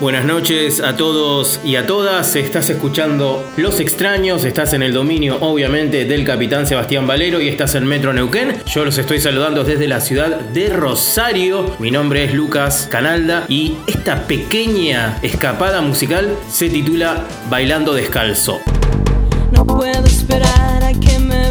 Buenas noches a todos y a todas. Estás escuchando Los Extraños, estás en el dominio obviamente del capitán Sebastián Valero y estás en Metro Neuquén. Yo los estoy saludando desde la ciudad de Rosario. Mi nombre es Lucas Canalda y esta pequeña escapada musical se titula Bailando Descalzo. No puedo esperar a que me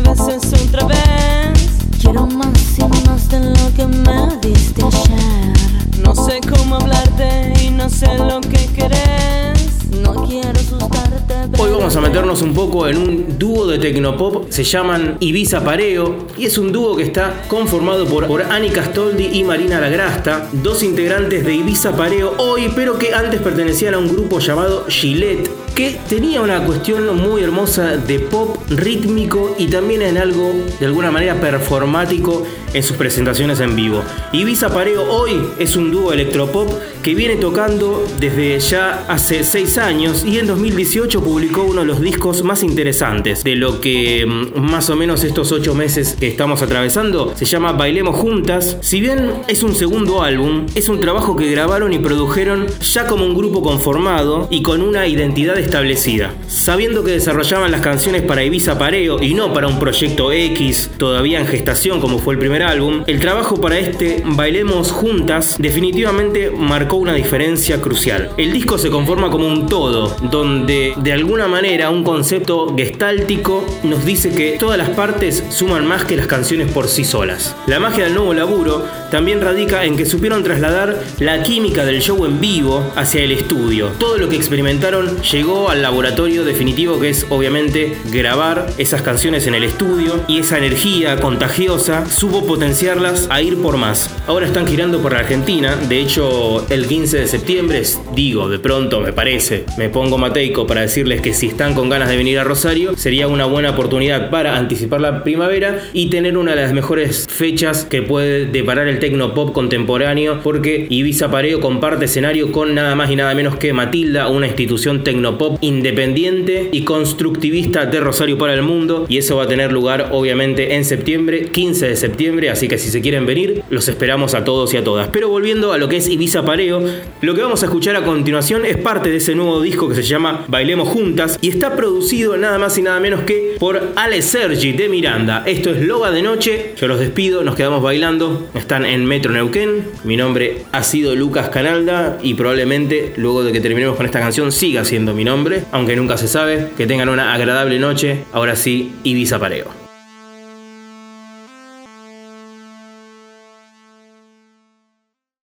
Hoy vamos a meternos un poco en un dúo de tecnopop, se llaman Ibiza Pareo y es un dúo que está conformado por, por Castoldi y Marina Lagrasta, dos integrantes de Ibiza Pareo hoy, pero que antes pertenecían a un grupo llamado Gillette, que tenía una cuestión muy hermosa de pop rítmico y también en algo de alguna manera performático en sus presentaciones en vivo. Ibiza Pareo hoy es un dúo electropop que viene tocando desde ya hace 6 años y en 2018 publicó uno de los discos más interesantes de lo que mm, más o menos estos 8 meses que estamos atravesando se llama Bailemos Juntas. Si bien es un segundo álbum, es un trabajo que grabaron y produjeron ya como un grupo conformado y con una identidad establecida. Sabiendo que desarrollaban las canciones para Ibiza Pareo y no para un proyecto X todavía en gestación como fue el primer álbum, el trabajo para este Bailemos Juntas definitivamente marcó una diferencia crucial. El disco se conforma como un todo, donde de alguna manera un concepto gestáltico nos dice que todas las partes suman más que las canciones por sí solas. La magia del nuevo laburo también radica en que supieron trasladar la química del show en vivo hacia el estudio. Todo lo que experimentaron llegó al laboratorio definitivo que es obviamente grabar esas canciones en el estudio y esa energía contagiosa supo potenciarlas a ir por más. Ahora están girando por la Argentina, de hecho el 15 de septiembre, digo, de pronto me parece, me pongo mateico para decirles que si están con ganas de venir a Rosario, sería una buena oportunidad para anticipar la primavera y tener una de las mejores fechas que puede deparar el tecnopop contemporáneo, porque Ibiza Pareo comparte escenario con nada más y nada menos que Matilda, una institución tecnopop independiente y constructivista de Rosario para el mundo, y eso va a tener lugar obviamente en septiembre, 15 de septiembre, así que si se quieren venir, los esperamos a todos y a todas. Pero volviendo a lo que es Ibiza Pareo, lo que vamos a escuchar a continuación es parte de ese nuevo disco que se llama Bailemos Y está producido nada más y nada menos que por Ale Sergi de Miranda. Esto es Loga de Noche, yo los despido, nos quedamos bailando, están en Metro Neuquén, mi nombre ha sido Lucas Canalda y probablemente luego de que terminemos con esta canción siga siendo mi nombre, aunque nunca se sabe, que tengan una agradable noche, ahora sí, Ibiza Pareo.